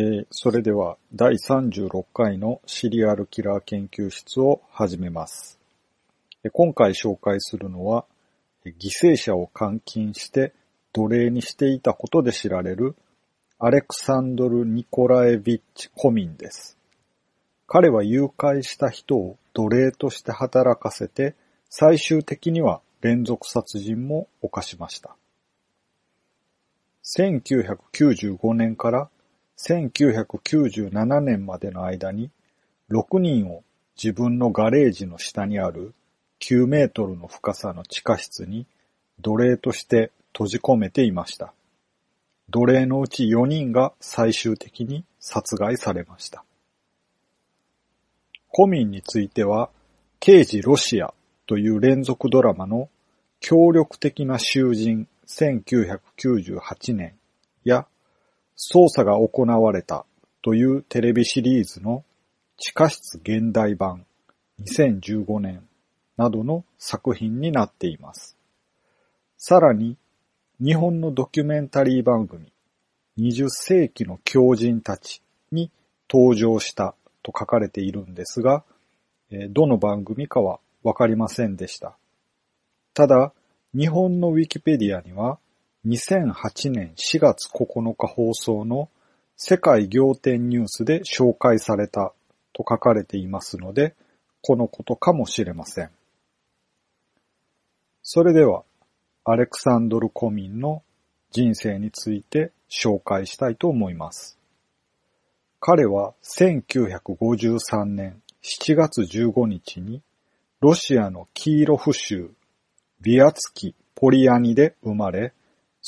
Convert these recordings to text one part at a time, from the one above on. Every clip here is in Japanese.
えーそれでは第36回のシリアルキラー研究室を始めます。今回紹介するのは、犠牲者を監禁して奴隷にしていたことで知られるアレクサンドル・ニコラエビッチ・コミンです。彼は誘拐した人を奴隷として働かせて、最終的には連続殺人も犯しました。1995年から1997年までの間に6人を自分のガレージの下にある9メートルの深さの地下室に奴隷として閉じ込めていました。奴隷のうち4人が最終的に殺害されました。コミンについては、刑事ロシアという連続ドラマの協力的な囚人1998年や捜査が行われたというテレビシリーズの地下室現代版2015年などの作品になっています。さらに日本のドキュメンタリー番組20世紀の狂人たちに登場したと書かれているんですが、どの番組かはわかりませんでした。ただ、日本のウィキペディアには2008年4月9日放送の世界仰天ニュースで紹介されたと書かれていますので、このことかもしれません。それでは、アレクサンドル・コミンの人生について紹介したいと思います。彼は1953年7月15日にロシアのキーロフ州ビアツキ・ポリアニで生まれ、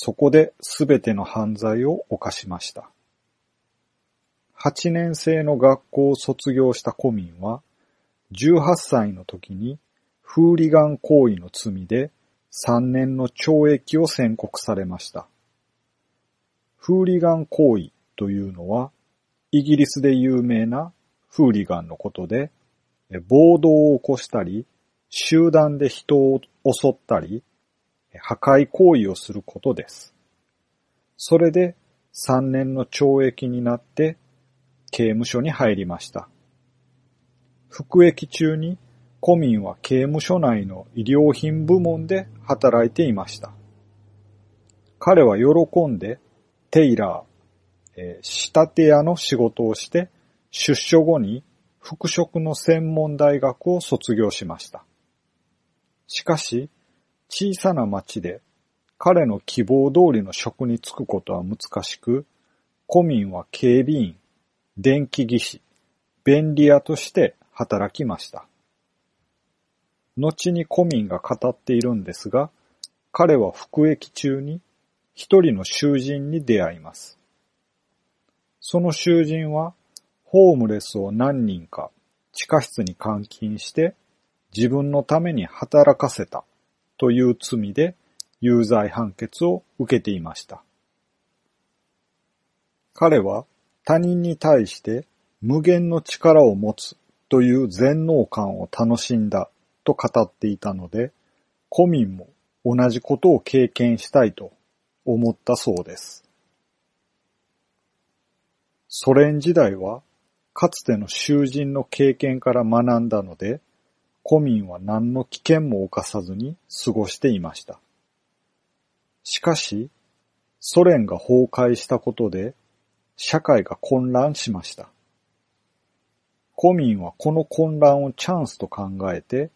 そこで全ての犯罪を犯しました。8年生の学校を卒業したコミンは、18歳の時にフーリガン行為の罪で3年の懲役を宣告されました。フーリガン行為というのは、イギリスで有名なフーリガンのことで、暴動を起こしたり、集団で人を襲ったり、破壊行為をすることです。それで3年の懲役になって刑務所に入りました。服役中にコミンは刑務所内の医療品部門で働いていました。彼は喜んでテイラー、えー仕立て屋の仕事をして出所後に服飾の専門大学を卒業しました。しかし、小さな町で彼の希望通りの職に就くことは難しく、コミンは警備員、電気技師、便利屋として働きました。後にコミンが語っているんですが、彼は服役中に一人の囚人に出会います。その囚人は、ホームレスを何人か地下室に監禁して自分のために働かせたという罪で有罪判決を受けていました。彼は他人に対して無限の力を持つという全能感を楽しんだと語っていたので、コミンも同じことを経験したいと思ったそうです。ソ連時代はかつての囚人の経験から学んだので、コミンは何の危険も冒さずに過ごしていました。しかし、ソ連が崩壊したことで、社会が混乱しました。コミンはこの混乱をチャンスと考えて、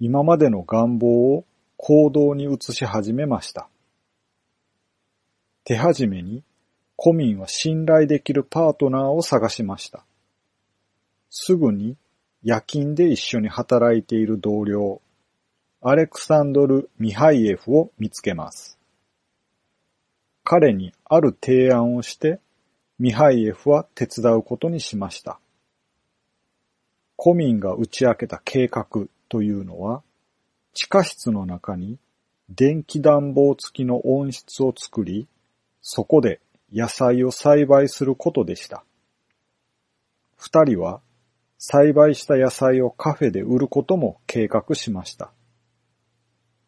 今までの願望を行動に移し始めました。手始めに、コミンは信頼できるパートナーを探しました。すぐに夜勤で一緒に働いている同僚、アレクサンドル・ミハイエフを見つけます。彼にある提案をして、ミハイエフは手伝うことにしました。コミンが打ち明けた計画というのは、地下室の中に電気暖房付きの温室を作り、そこで野菜を栽培することでした。二人は栽培した野菜をカフェで売ることも計画しました。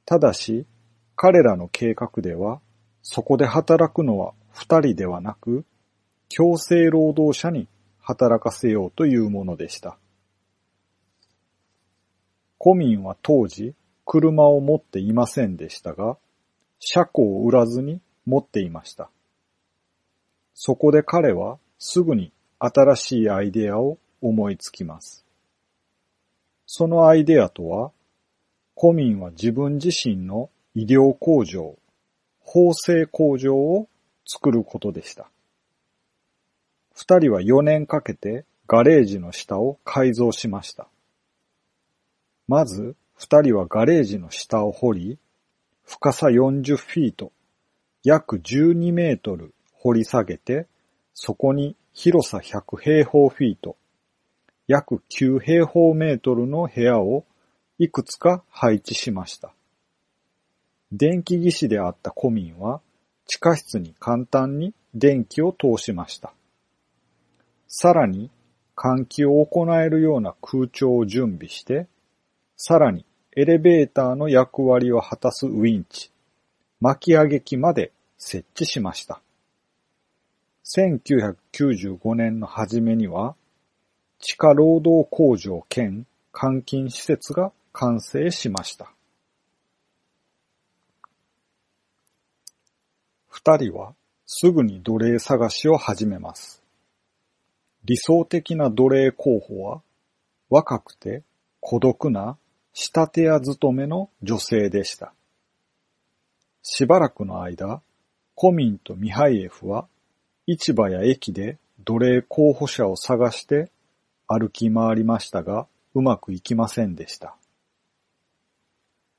ただし、彼らの計画では、そこで働くのは二人ではなく、強制労働者に働かせようというものでした。コミンは当時車を持っていませんでしたが、車庫を売らずに持っていました。そこで彼はすぐに新しいアイデアを思いつきます。そのアイデアとは、コミンは自分自身の医療工場、縫製工場を作ることでした。二人は4年かけてガレージの下を改造しました。まず、二人はガレージの下を掘り、深さ40フィート、約12メートル掘り下げて、そこに広さ100平方フィート、約9平方メートルの部屋をいくつか配置しました。電気技師であったコミンは地下室に簡単に電気を通しました。さらに換気を行えるような空調を準備して、さらにエレベーターの役割を果たすウィンチ、巻き上げ機まで設置しました。1995年の初めには、地下労働工場兼監禁施設が完成しました。二人はすぐに奴隷探しを始めます。理想的な奴隷候補は若くて孤独な仕立て屋勤めの女性でした。しばらくの間、コミンとミハイエフは市場や駅で奴隷候補者を探して歩き回りましたが、うまくいきませんでした。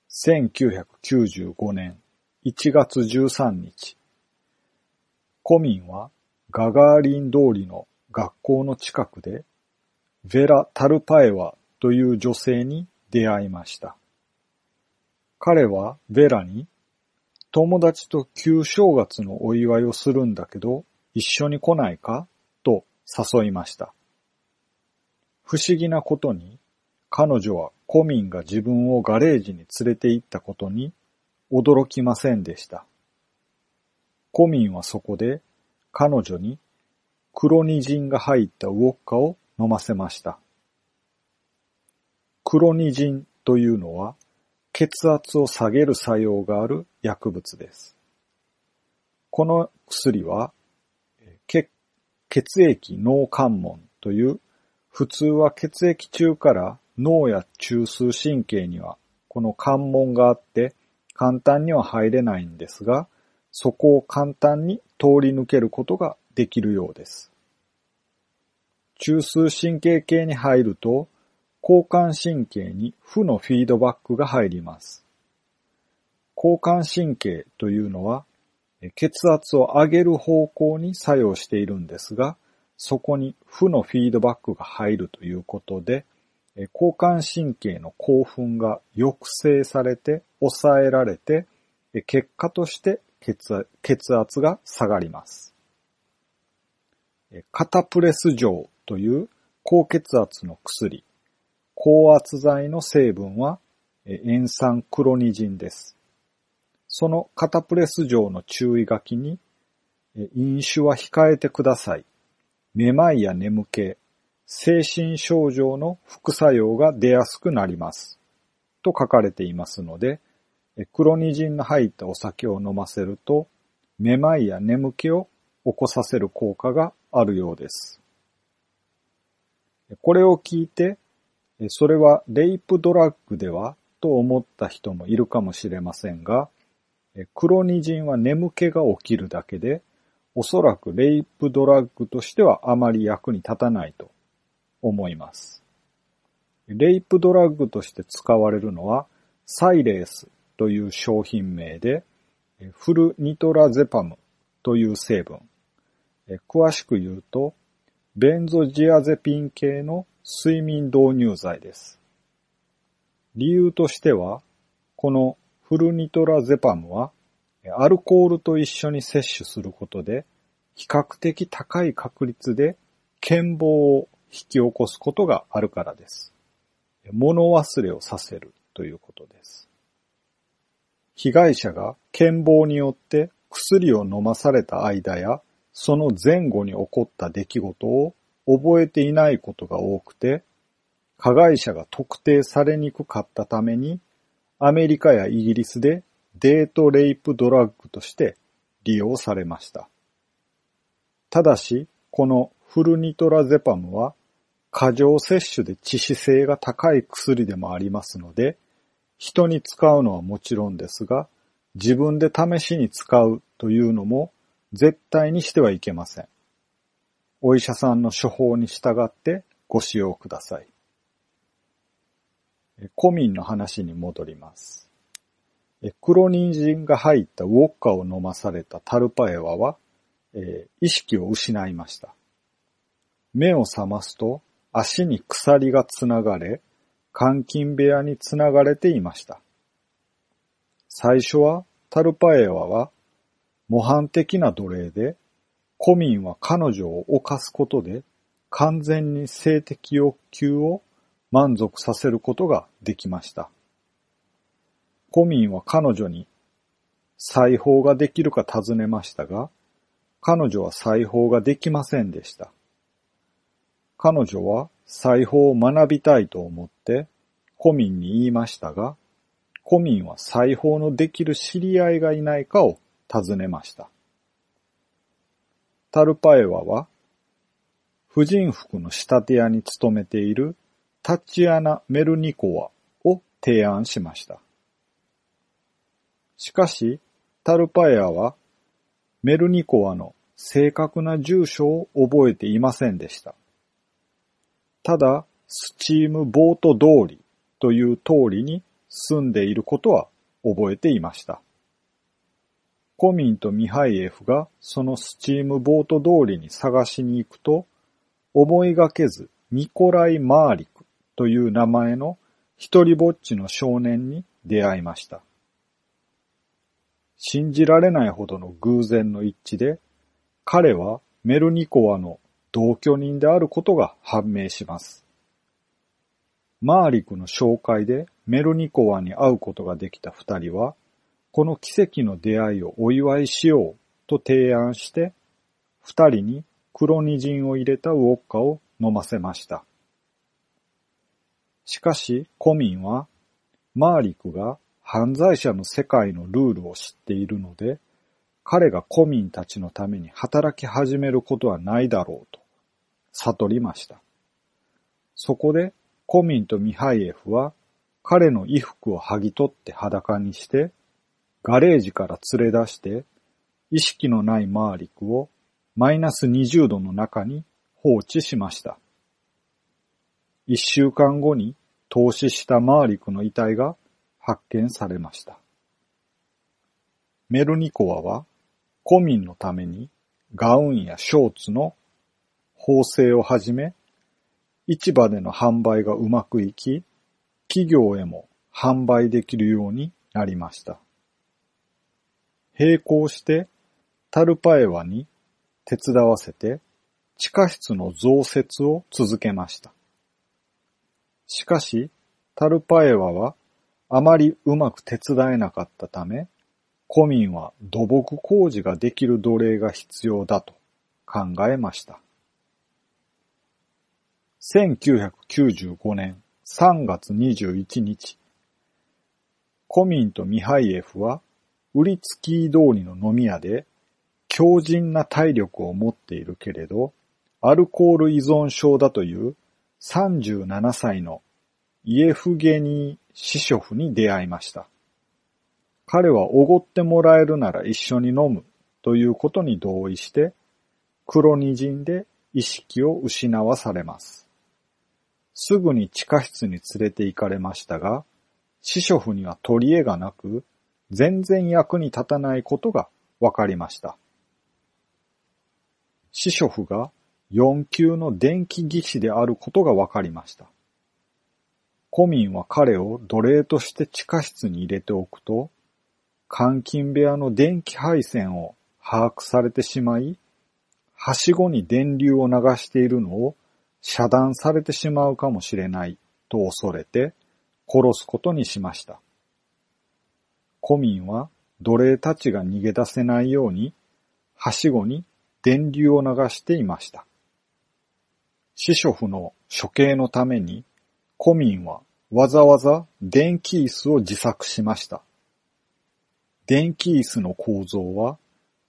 1995年1月13日、コミンはガガーリン通りの学校の近くで、ヴェラ・タルパエワという女性に出会いました。彼はヴェラに、友達と旧正月のお祝いをするんだけど、一緒に来ないか？と誘いました。不思議なことに、彼女はコミンが自分をガレージに連れて行ったことに驚きませんでした。コミンはそこで彼女にクロニジンが入ったウォッカを飲ませました。クロニジンというのは血圧を下げる作用がある薬物です。この薬は血液脳関門という普通は血液中から脳や中枢神経にはこの関門があって簡単には入れないんですが、そこを簡単に通り抜けることができるようです。中枢神経系に入ると、交感神経に負のフィードバックが入ります。交感神経というのは、血圧を上げる方向に作用しているんですが、そこに負のフィードバックが入るということで、交感神経の興奮が抑制されて、抑えられて、結果として血圧が下がります。カタプレス錠という高血圧の薬、高圧剤の成分は塩酸クロニジンです。そのカタプレス錠の注意書きに、飲酒は控えてください。めまいや眠気、精神症状の副作用が出やすくなります。と書かれていますので、クロニジンの入ったお酒を飲ませると、めまいや眠気を起こさせる効果があるようです。これを聞いて、それはレイプドラッグではと思った人もいるかもしれませんが、クロニジンは眠気が起きるだけで、おそらくレイプドラッグとしてはあまり役に立たないと思います。レイプドラッグとして使われるのは、サイレースという商品名で、フルニトラゼパムという成分。詳しく言うと、ベンゾジアゼピン系の睡眠導入剤です。理由としては、このフルニトラゼパムは、アルコールと一緒に摂取することで、比較的高い確率で健忘を引き起こすことがあるからです。物忘れをさせるということです。被害者が健忘によって薬を飲まされた間やその前後に起こった出来事を覚えていないことが多くて、加害者が特定されにくかったために、アメリカやイギリスでデートレイプドラッグとして利用されました。ただし、このフルニトラゼパムは過剰摂取で致死性が高い薬でもありますので、人に使うのはもちろんですが、自分で試しに使うというのも絶対にしてはいけません。お医者さんの処方に従ってご使用ください。コミンの話に戻ります。黒人参が入ったウォッカを飲まされたタルパエワは、えー、意識を失いました。目を覚ますと足に鎖がつながれ、監禁部屋につながれていました。最初はタルパエワは模範的な奴隷で、コミンは彼女を犯すことで完全に性的欲求を満足させることができました。コミンは彼女に裁縫ができるか尋ねましたが、彼女は裁縫ができませんでした。彼女は裁縫を学びたいと思ってコミンに言いましたが、コミンは裁縫のできる知り合いがいないかを尋ねました。タルパエワは、婦人服の仕立て屋に勤めているタチアナ・メルニコワを提案しました。しかし、タルパエアは、メルニコワの正確な住所を覚えていませんでした。ただ、スチームボート通りという通りに住んでいることは覚えていました。コミンとミハイエフがそのスチームボート通りに探しに行くと、思いがけずニコライ・マーリクという名前の一人ぼっちの少年に出会いました。信じられないほどの偶然の一致で、彼はメルニコワの同居人であることが判明します。マーリクの紹介でメルニコワに会うことができた二人は、この奇跡の出会いをお祝いしようと提案して、二人に黒ニジンを入れたウォッカを飲ませました。しかし、コミンは、マーリクが犯罪者の世界のルールを知っているので、彼がコミンたちのために働き始めることはないだろうと悟りました。そこでコミンとミハイエフは彼の衣服を剥ぎ取って裸にして、ガレージから連れ出して意識のないマーリクをマイナス20度の中に放置しました。一週間後に投資したマーリクの遺体が発見されました。メルニコワは、コミンのためにガウンやショーツの縫製をはじめ、市場での販売がうまくいき、企業へも販売できるようになりました。並行してタルパエワに手伝わせて地下室の増設を続けました。しかし、タルパエワはあまりうまく手伝えなかったため、コミンは土木工事ができる奴隷が必要だと考えました。1995年3月21日、コミンとミハイエフはウリツキー通りの飲み屋で強靭な体力を持っているけれど、アルコール依存症だという37歳のイエフゲニー・シショフに出会いました。彼はおごってもらえるなら一緒に飲むということに同意して、黒にじんで意識を失わされます。すぐに地下室に連れて行かれましたが、シショフには取り柄がなく、全然役に立たないことが分かりました。シショフが4級の電気技師であることが分かりました。コミンは彼を奴隷として地下室に入れておくと、監禁部屋の電気配線を把握されてしまい、はしごに電流を流しているのを遮断されてしまうかもしれないと恐れて殺すことにしました。コミンは奴隷たちが逃げ出せないように、はしごに電流を流していました。司書府の処刑のために、古民はわざわざ電気椅子を自作しました。電気椅子の構造は、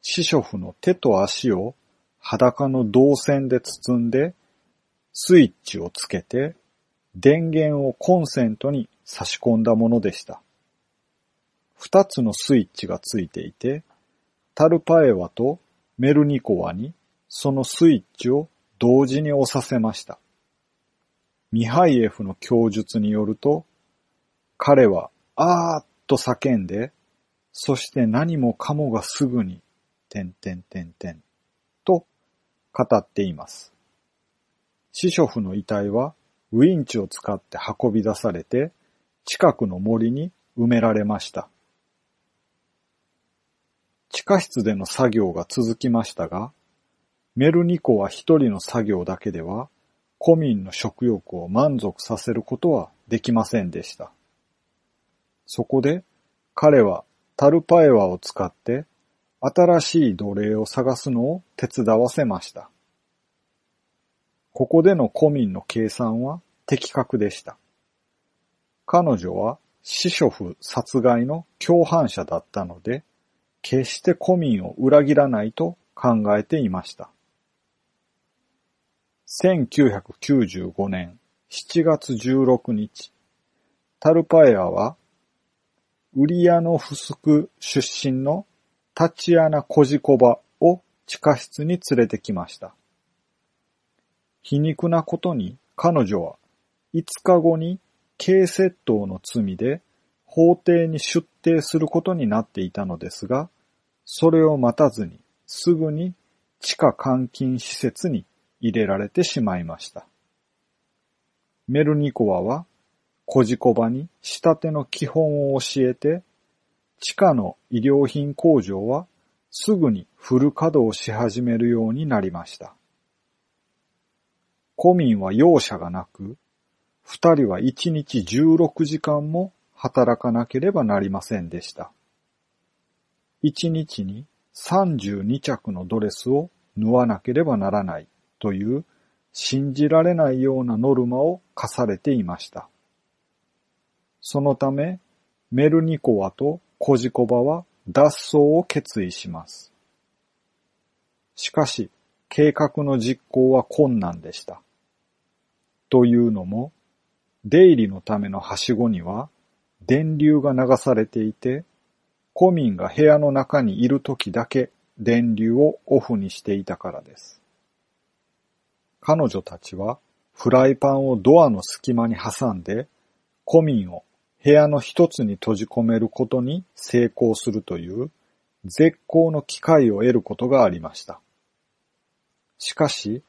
司書府の手と足を裸の銅線で包んで、スイッチをつけて、電源をコンセントに差し込んだものでした。二つのスイッチがついていて、タルパエワとメルニコワにそのスイッチを同時に押させました。ミハイエフの供述によると、彼はあーっと叫んで、そして何もかもがすぐに、てんてんてんてん、と語っています。シショフの遺体はウィンチを使って運び出されて、近くの森に埋められました。地下室での作業が続きましたが、メルニコは一人の作業だけでは、古民の食欲を満足させることはできませんでした。そこで、彼はタルパエワを使って新しい奴隷を探すのを手伝わせました。ここでの古民の計算は的確でした。彼女はシショフ殺害の共犯者だったので、決して古民を裏切らないと考えていました。1995年7月16日、タルパエアは、ウリアノフスク出身のタチアナ・コジコバを地下室に連れてきました。皮肉なことに彼女は5日後に軽窃盗の罪で法廷に出廷することになっていたのですが、それを待たずにすぐに地下監禁施設に入れられてしまいました。メルニコワはコジコバに仕立ての基本を教えて、地下の医療品工場はすぐにフル稼働し始めるようになりました。古民は容赦がなく、二人は一日16時間も働かなければなりませんでした。一日に32着のドレスを縫わなければならないという信じられないようなノルマを課されていました。そのため、メルニコワとコジコバは脱走を決意します。しかし、計画の実行は困難でした。というのも、出入りのためのはしごには電流が流されていて、古民が部屋の中にいる時だけ電流をオフにしていたからです。彼女たちはフライパンをドアの隙間に挟んで、古民を部屋の一つに閉じ込めることに成功するという絶好の機会を得ることがありました。しかし、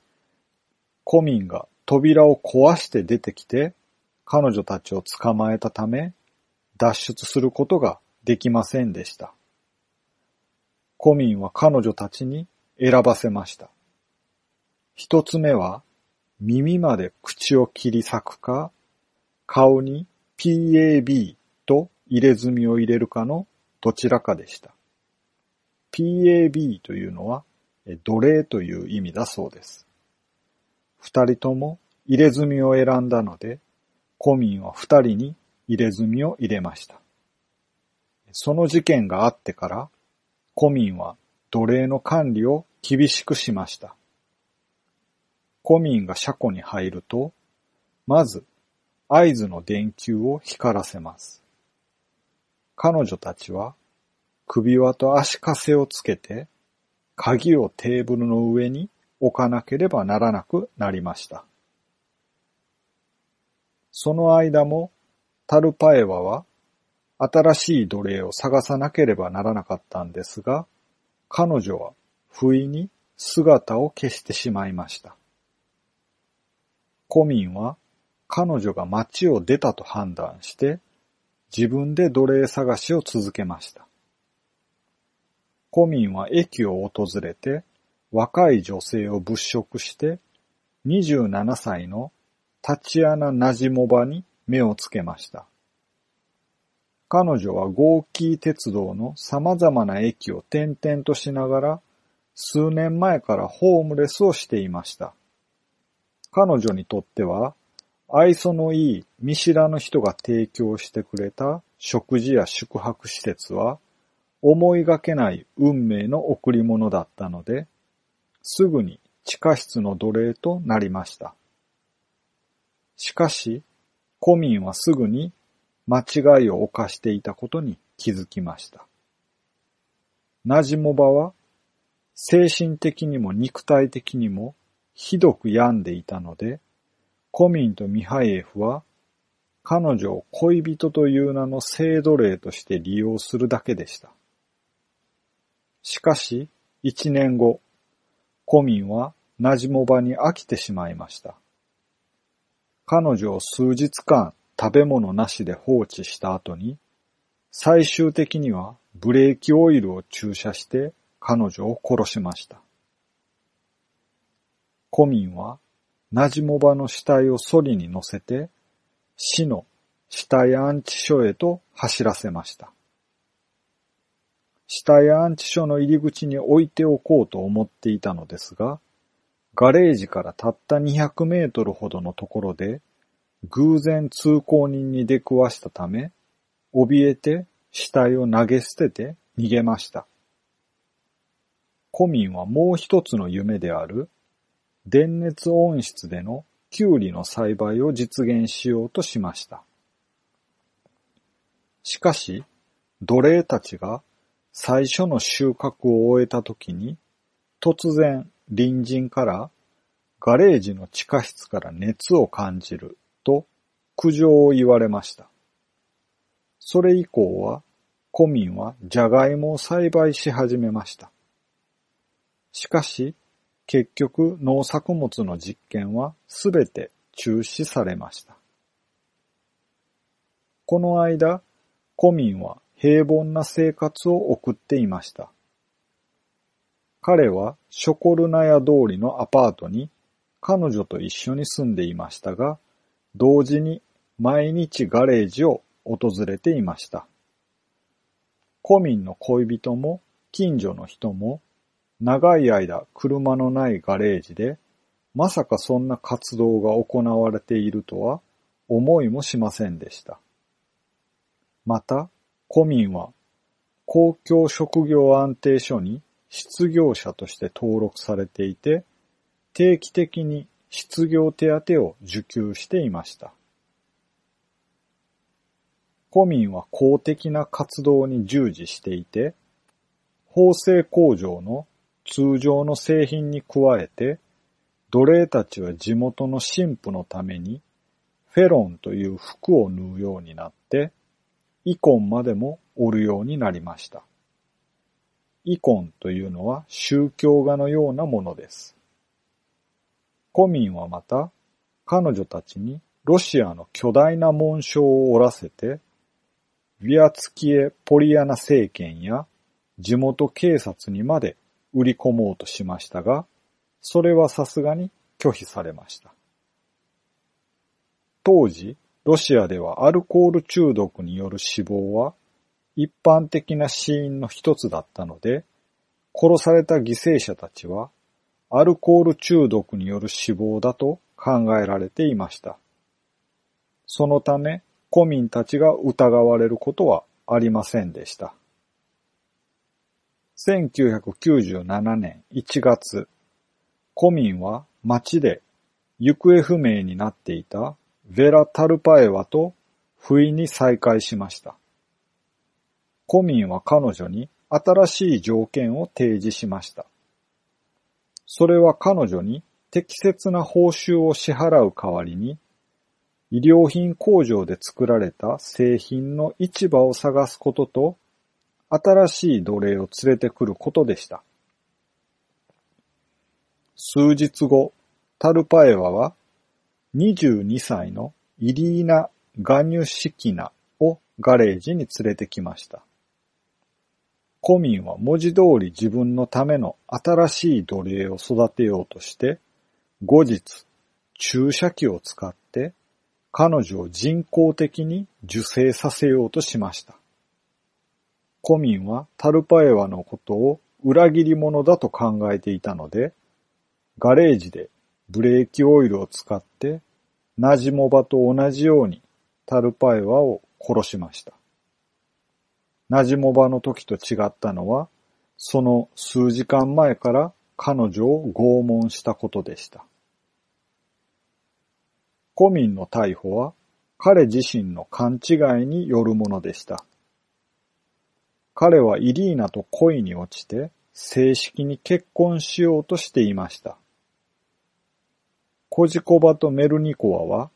古民が扉を壊して出てきて彼女たちを捕まえたため脱出することができませんでした。古民は彼女たちに選ばせました。一つ目は耳まで口を切り裂くか顔に PAB と入れ墨を入れるかのどちらかでした。PAB というのは奴隷という意味だそうです。二人とも入れ墨を選んだので、古民は二人に入れ墨を入れました。その事件があってから、古民は奴隷の管理を厳しくしました。古民が車庫に入ると、まず合図の電球を光らせます。彼女たちは首輪と足かせをつけて、鍵をテーブルの上に置かなければならなくなりました。その間も、タルパエワは新しい奴隷を探さなければならなかったんですが、彼女は不意に姿を消してしまいました。古民は彼女が町を出たと判断して、自分で奴隷探しを続けました。古民は駅を訪れて、若い女性を物色して、27歳のタチアナ・ナジモバに目をつけました。彼女はゴーキー鉄道の様々な駅を転々としながら、数年前からホームレスをしていました。彼女にとっては、愛想のいい見知らぬ人が提供してくれた食事や宿泊施設は、思いがけない運命の贈り物だったので、すぐに地下室の奴隷となりました。しかし、コミンはすぐに間違いを犯していたことに気づきました。ナジモバは精神的にも肉体的にもひどく病んでいたので、コミンとミハイエフは彼女を恋人という名の性奴隷として利用するだけでした。しかし、一年後、コミンはナジモバに飽きてしまいました。彼女を数日間食べ物なしで放置した後に、最終的にはブレーキオイルを注射して彼女を殺しました。コミンはナジモバの死体をソリに乗せて死の死体安置所へと走らせました。死体安置所の入り口に置いておこうと思っていたのですが、ガレージからたった200メートルほどのところで、偶然通行人に出くわしたため、怯えて死体を投げ捨てて逃げました。コミンはもう一つの夢である、電熱温室でのキュウリの栽培を実現しようとしました。しかし、奴隷たちが最初の収穫を終えた時に、突然隣人からガレージの地下室から熱を感じると苦情を言われました。それ以降は、コミンはジャガイモを栽培し始めました。しかし、結局農作物の実験はすべて中止されました。この間、コミンは平凡な生活を送っていました。彼はショコルナヤ通りのアパートに彼女と一緒に住んでいましたが、同時に毎日ガレージを訪れていました。コミンの恋人も近所の人も長い間車のないガレージでまさかそんな活動が行われているとは思いもしませんでした。また、コミンは公共職業安定所に失業者として登録されていて、定期的に失業手当を受給していました。コミンは公的な活動に従事していて、縫製工場の通常の製品に加えて、奴隷たちは地元の神父のためにフェロンという服を縫うようになって、イコンまでも織るようになりました。イコンというのは宗教画のようなものです。コミンはまた、彼女たちにロシアの巨大な紋章を折らせて、ビアツキエ・ポリアナ政権や地元警察にまで売り込もうとしましたが、それはさすがに拒否されました。当時、ロシアではアルコール中毒による死亡は一般的な死因の一つだったので、殺された犠牲者たちは、アルコール中毒による死亡だと考えられていました。そのため、古民たちが疑われることはありませんでした。1997年1月、古民は町で行方不明になっていたヴェラ・タルパエワと不意に再会しました。コミンは彼女に新しい条件を提示しました。それは彼女に適切な報酬を支払う代わりに、医療品工場で作られた製品の市場を探すことと、新しい奴隷を連れてくることでした。数日後、タルパエワは22歳のイリーナ・ガニュシキナをガレージに連れてきました。コミンは文字通り自分のための新しい奴隷を育てようとして、後日、注射器を使って彼女を人工的に受精させようとしました。コミンはタルパエワのことを裏切り者だと考えていたので、ガレージでブレーキオイルを使ってナジモバと同じようにタルパエワを殺しました。ナジモバの時と違ったのは、その数時間前から彼女を拷問したことでした。コミンの逮捕は彼自身の勘違いによるものでした。彼はイリーナと恋に落ちて正式に結婚しようとしていました。コジコバとメルニコワは、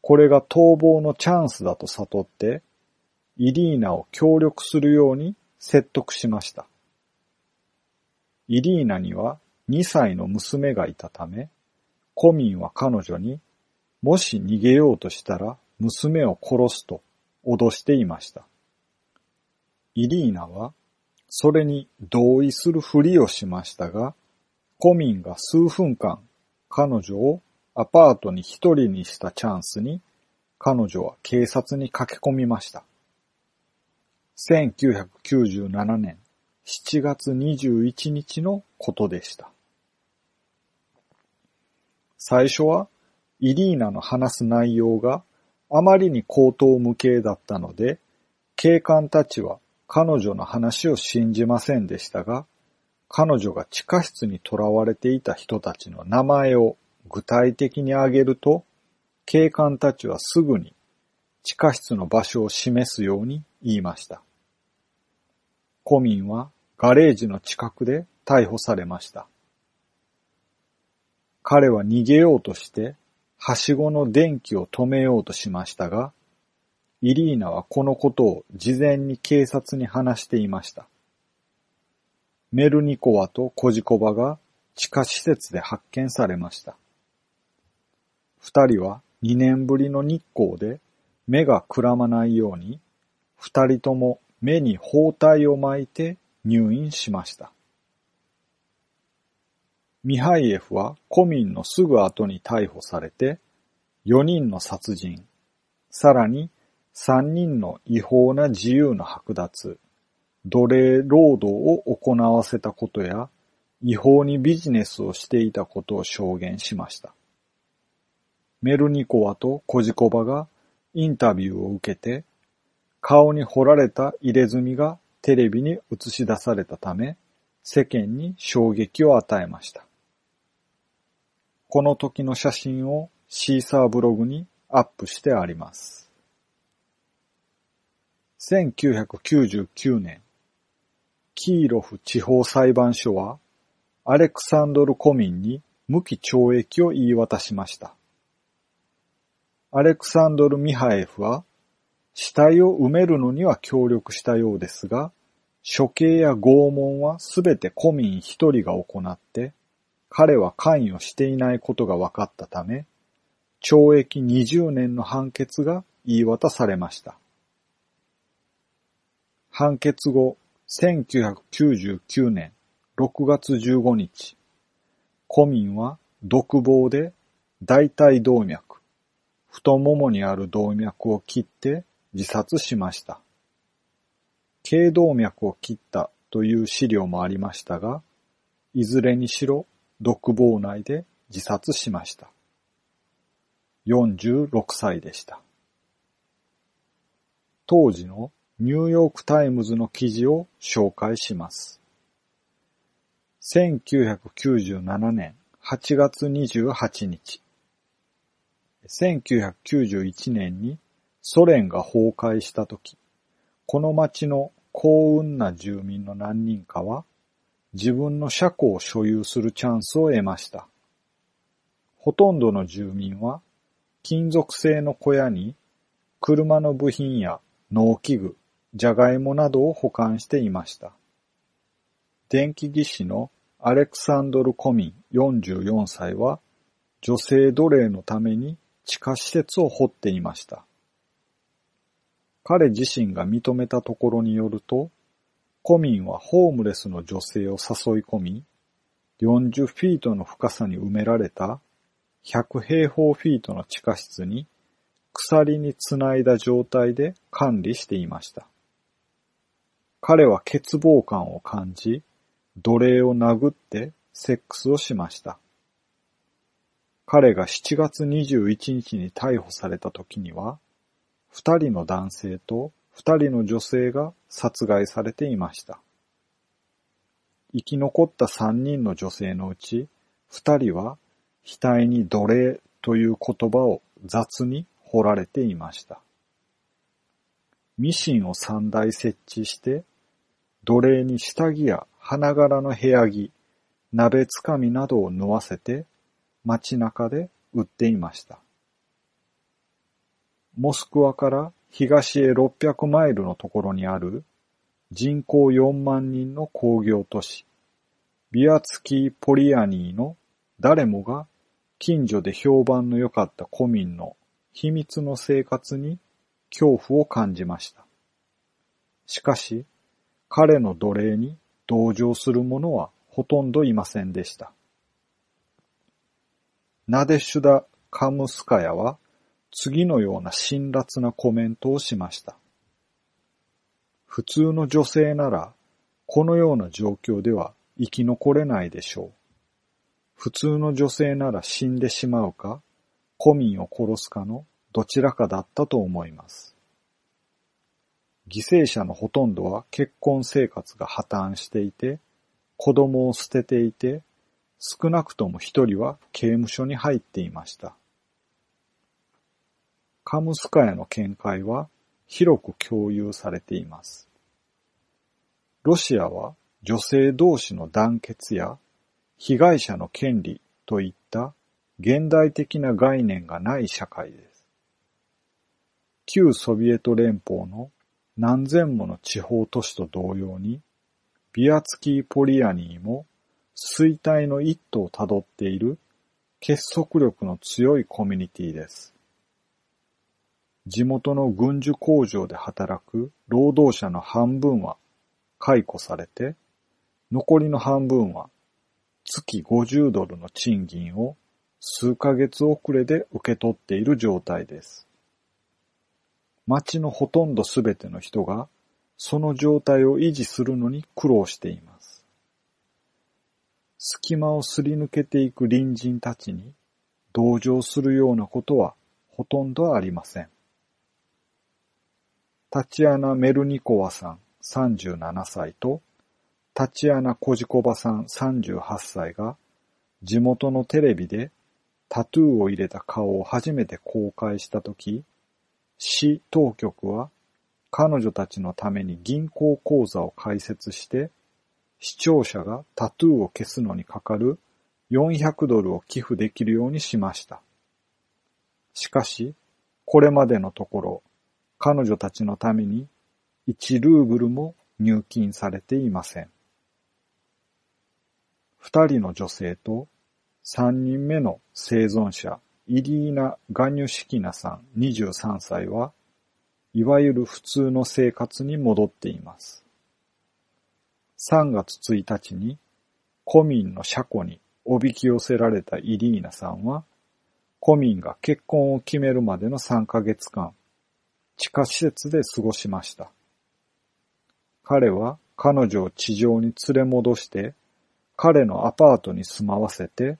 これが逃亡のチャンスだと悟って、イリーナを協力するように説得しました。イリーナには2歳の娘がいたため、コミンは彼女に、もし逃げようとしたら娘を殺すと脅していました。イリーナはそれに同意するふりをしましたが、コミンが数分間彼女をアパートに一人にしたチャンスに彼女は警察に駆け込みました。1997年7月21日のことでした。最初はイリーナの話す内容があまりに口頭無形だったので、警官たちは彼女の話を信じませんでしたが、彼女が地下室に囚われていた人たちの名前を具体的に挙げると、警官たちはすぐに地下室の場所を示すように言いました。コミンはガレージの近くで逮捕されました。彼は逃げようとして、はしごの電気を止めようとしましたが、イリーナはこのことを事前に警察に話していました。メルニコワとコジコバが地下施設で発見されました。二人は二年ぶりの日光で目がくらまないように、二人とも目に包帯を巻いて入院しました。ミハイエフはコミンのすぐ後に逮捕されて、4人の殺人、さらに3人の違法な自由の剥奪、奴隷労働を行わせたことや、違法にビジネスをしていたことを証言しました。メルニコワとコジコバがインタビューを受けて、顔に彫られた入れ墨がテレビに映し出されたため、世間に衝撃を与えました。この時の写真をシーサーブログにアップしてあります。1999年、キーロフ地方裁判所は、アレクサンドル・コミンに無期懲役を言い渡しました。アレクサンドル・ミハエフは、死体を埋めるのには協力したようですが、処刑や拷問はすべてコミン一人が行って、彼は関与していないことが分かったため、懲役20年の判決が言い渡されました。判決後、1999年6月15日、コミンは独房で大腿動脈、太ももにある動脈を切って自殺しました。頸動脈を切ったという資料もありましたが、いずれにしろ独房内で自殺しました。46歳でした。当時のニューヨークタイムズの記事を紹介します。1997年8月28日。1991年にソ連が崩壊したとき、この町の幸運な住民の何人かは、自分の車庫を所有するチャンスを得ました。ほとんどの住民は、金属製の小屋に車の部品や農機具、じゃがいもなどを保管していました。電気技師のアレクサンドル・コミン44歳は、女性奴隷のために地下施設を掘っていました。彼自身が認めたところによると、コミンはホームレスの女性を誘い込み、40フィートの深さに埋められた100平方フィートの地下室に鎖につないだ状態で管理していました。彼は欠乏感を感じ、奴隷を殴ってセックスをしました。彼が7月21日に逮捕された時には、二人の男性と二人の女性が殺害されていました。生き残った三人の女性のうち、二人は額に奴隷という言葉を雑に彫られていました。ミシンを三台設置して、奴隷に下着や花柄の部屋着、鍋つかみなどを縫わせて街中で売っていました。モスクワから東へ600マイルのところにある人口4万人の工業都市、ビアツキー・ポリアニーの誰もが近所で評判の良かった古民の秘密の生活に恐怖を感じました。しかし、彼の奴隷に同情する者はほとんどいませんでした。ナデシュダ・カムスカヤは次のような辛辣なコメントをしました。普通の女性ならこのような状況では生き残れないでしょう。普通の女性なら死んでしまうか、古民を殺すかのどちらかだったと思います。犠牲者のほとんどは結婚生活が破綻していて、子供を捨てていて、少なくとも一人は刑務所に入っていました。カムスカヤの見解は広く共有されています。ロシアは女性同士の団結や被害者の権利といった現代的な概念がない社会です。旧ソビエト連邦の何千もの地方都市と同様に、ビアツキー・ポリアニーも衰退の一途をたどっている結束力の強いコミュニティです。地元の軍需工場で働く労働者の半分は解雇されて、残りの半分は月50ドルの賃金を数ヶ月遅れで受け取っている状態です。町のほとんどすべての人がその状態を維持するのに苦労しています。隙間をすり抜けていく隣人たちに同情するようなことはほとんどありません。タチアナ・メルニコワさん37歳とタチアナ・コジコバさん38歳が地元のテレビでタトゥーを入れた顔を初めて公開したとき、市当局は彼女たちのために銀行口座を開設して、視聴者がタトゥーを消すのにかかる400ドルを寄付できるようにしました。しかし、これまでのところ、彼女たちのために1ルーブルも入金されていません。二人の女性と三人目の生存者、イリーナ・ガニュシキナさん23歳は、いわゆる普通の生活に戻っています。3月1日に、コミンの車庫におびき寄せられたイリーナさんは、コミンが結婚を決めるまでの3ヶ月間、地下施設で過ごしました。彼は彼女を地上に連れ戻して、彼のアパートに住まわせて、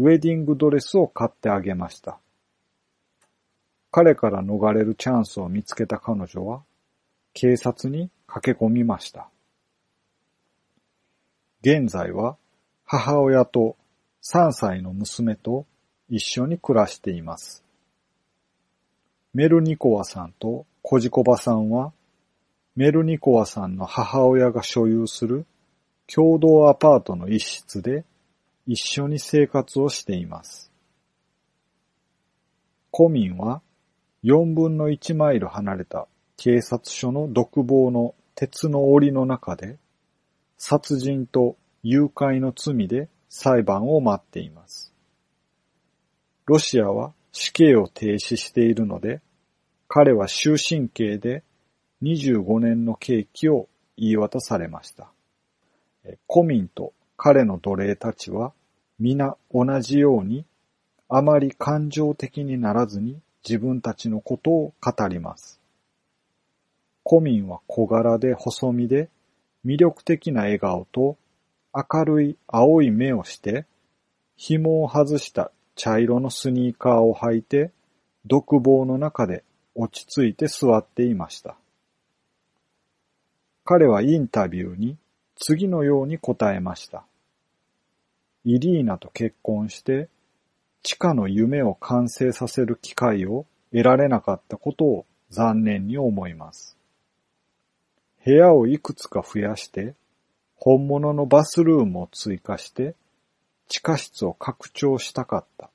ウェディングドレスを買ってあげました。彼から逃れるチャンスを見つけた彼女は、警察に駆け込みました。現在は母親と3歳の娘と一緒に暮らしています。メルニコワさんとコジコバさんは、メルニコワさんの母親が所有する共同アパートの一室で一緒に生活をしています。コミンは4分の1マイル離れた警察署の独房の鉄の檻の中で殺人と誘拐の罪で裁判を待っています。ロシアは死刑を停止しているので彼は終身刑で25年の刑期を言い渡されました。コミンと彼の奴隷たちは皆同じようにあまり感情的にならずに自分たちのことを語ります。コミンは小柄で細身で魅力的な笑顔と明るい青い目をして、紐を外した茶色のスニーカーを履いて、独房の中で落ち着いて座っていました。彼はインタビューに次のように答えました。イリーナと結婚して、地下の夢を完成させる機会を得られなかったことを残念に思います。部屋をいくつか増やして、本物のバスルームを追加して、地下室を拡張したかった。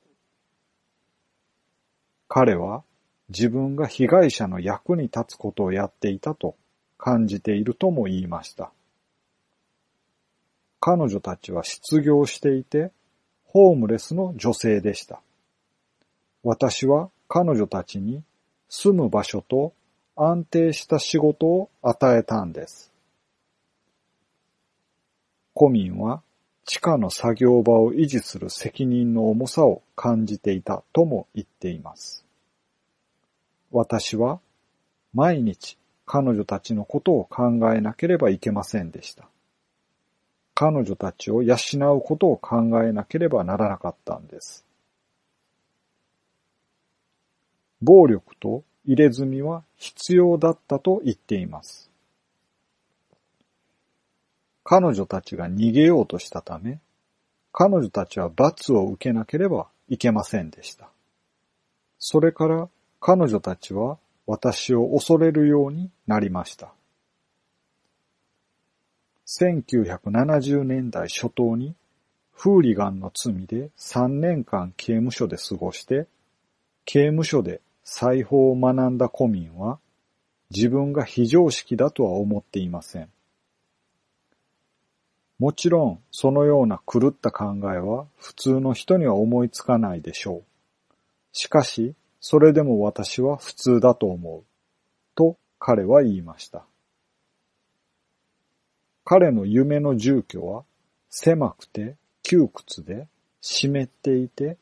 彼は自分が被害者の役に立つことをやっていたと感じているとも言いました。彼女たちは失業していて、ホームレスの女性でした。私は彼女たちに住む場所と安定した仕事を与えたんです。コミンは地下の作業場を維持する責任の重さを感じていたとも言っています。私は毎日彼女たちのことを考えなければいけませんでした。彼女たちを養うことを考えなければならなかったんです。暴力と入れ墨は必要だったと言っています。彼女たちが逃げようとしたため、彼女たちは罰を受けなければいけませんでした。それから彼女たちは私を恐れるようになりました。1970年代初頭にフーリガンの罪で3年間刑務所で過ごして、刑務所で裁縫を学んだ古民は、自分が非常識だとは思っていません。もちろん、そのような狂った考えは普通の人には思いつかないでしょう。しかし、それでも私は普通だと思う。と彼は言いました。彼の夢の住居は狭くて窮屈で湿っていて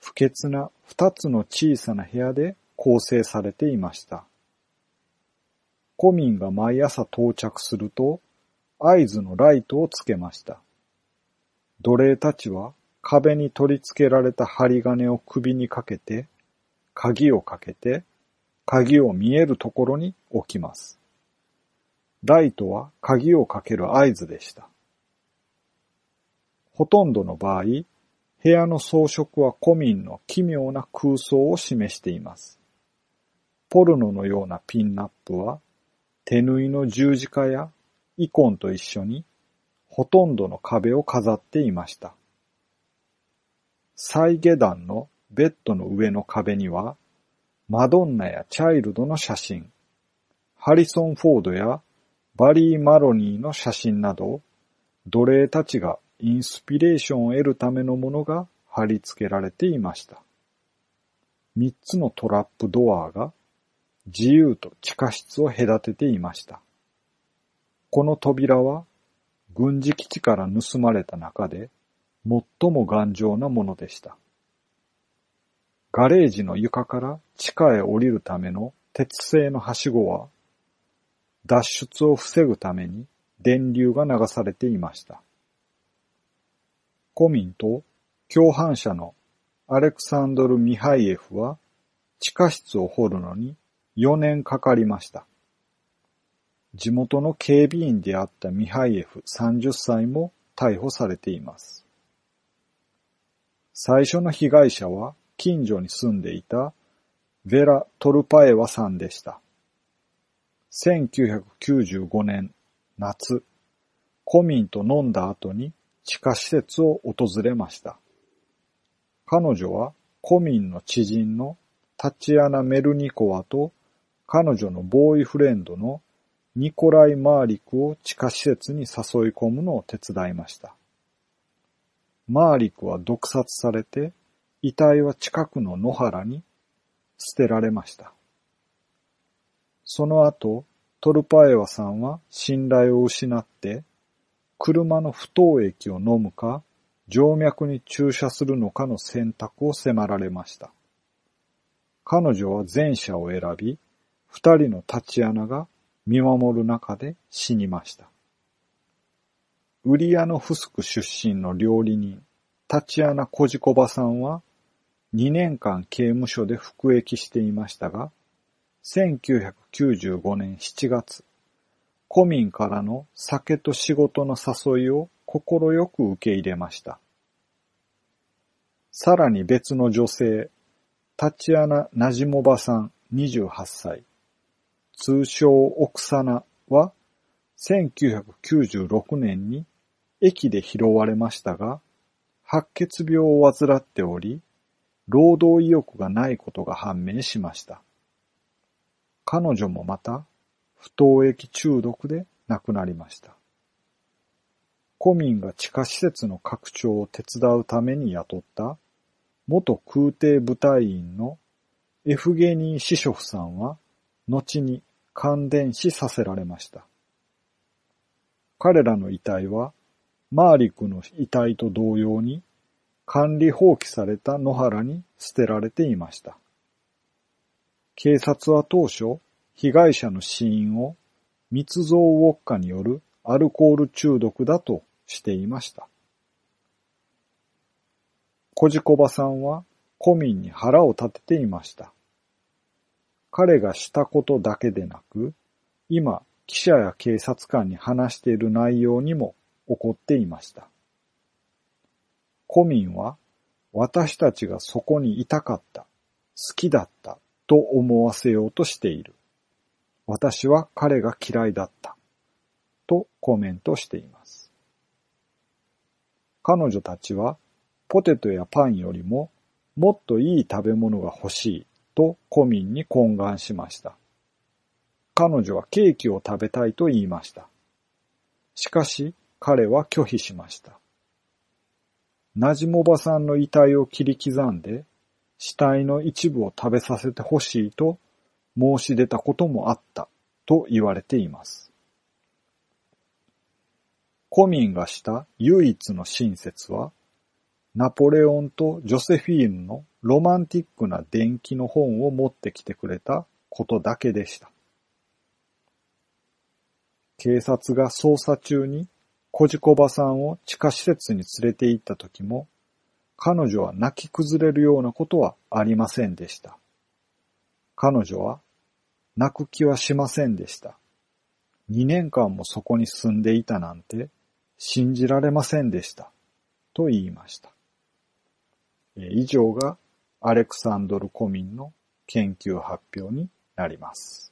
不潔な二つの小さな部屋で構成されていました。古民が毎朝到着すると合図のライトをつけました。奴隷たちは壁に取り付けられた針金を首にかけて、鍵をかけて、鍵を見えるところに置きます。ライトは鍵をかける合図でした。ほとんどの場合、部屋の装飾は古民の奇妙な空想を示しています。ポルノのようなピンナップは、手縫いの十字架やイコンと一緒に、ほとんどの壁を飾っていました。再下段のベッドの上の壁には、マドンナやチャイルドの写真、ハリソン・フォードやバリー・マロニーの写真など、奴隷たちがインスピレーションを得るためのものが貼り付けられていました。三つのトラップドアが自由と地下室を隔てていました。この扉は軍事基地から盗まれた中で最も頑丈なものでした。ガレージの床から地下へ降りるための鉄製のはしごは脱出を防ぐために電流が流されていました。コミンと共犯者のアレクサンドル・ミハイエフは地下室を掘るのに4年かかりました。地元の警備員であったミハイエフ30歳も逮捕されています。最初の被害者は近所に住んでいたヴェラ・トルパエワさんでした。1995年夏、コミンと飲んだ後に地下施設を訪れました。彼女はコミンの知人のタチアナ・メルニコワと彼女のボーイフレンドのニコライ・マーリクを地下施設に誘い込むのを手伝いました。マーリクは毒殺されて、遺体は近くの野原に捨てられました。その後、トルパエワさんは信頼を失って、車の不凍液を飲むか、静脈に注射するのかの選択を迫られました。彼女は前者を選び、二人のタチアナが見守る中で死にました。ウリアノフスク出身の料理人、タチアナ・コジコバさんは、2年間刑務所で服役していましたが、1995年7月、古民からの酒と仕事の誘いを快く受け入れました。さらに別の女性、タチアナ・ナジモバさん28歳、通称オクサナは、1996年に駅で拾われましたが、白血病を患っており、労働意欲がないことが判明しました。彼女もまた、不凍液中毒で亡くなりました。古民が地下施設の拡張を手伝うために雇った元空挺部隊員のエフゲニー・シショフさんは、後に感電死させられました。彼らの遺体は、マーリクの遺体と同様に、管理放棄された野原に捨てられていました。警察は当初、被害者の死因を密造ウォッカによるアルコール中毒だとしていました。コジコバさんは古民に腹を立てていました。彼がしたことだけでなく、今、記者や警察官に話している内容にも起こっていました。古民は私たちがそこにいたかった、好きだったと思わせようとしている。私は彼が嫌いだった。とコメントしています。彼女たちはポテトやパンよりももっといい食べ物が欲しいと古民に懇願しました。彼女はケーキを食べたいと言いました。しかし彼は拒否しました。なじもばさんの遺体を切り刻んで死体の一部を食べさせてほしいと申し出たこともあったと言われています。コミンがした唯一の親切は、ナポレオンとジョセフィーヌのロマンティックな伝記の本を持ってきてくれたことだけでした。警察が捜査中にコジコバさんを地下施設に連れて行った時も、彼女は泣き崩れるようなことはありませんでした。彼女は泣く気はしませんでした。2年間もそこに住んでいたなんて信じられませんでした。と言いました。以上がアレクサンドル・コミンの研究発表になります。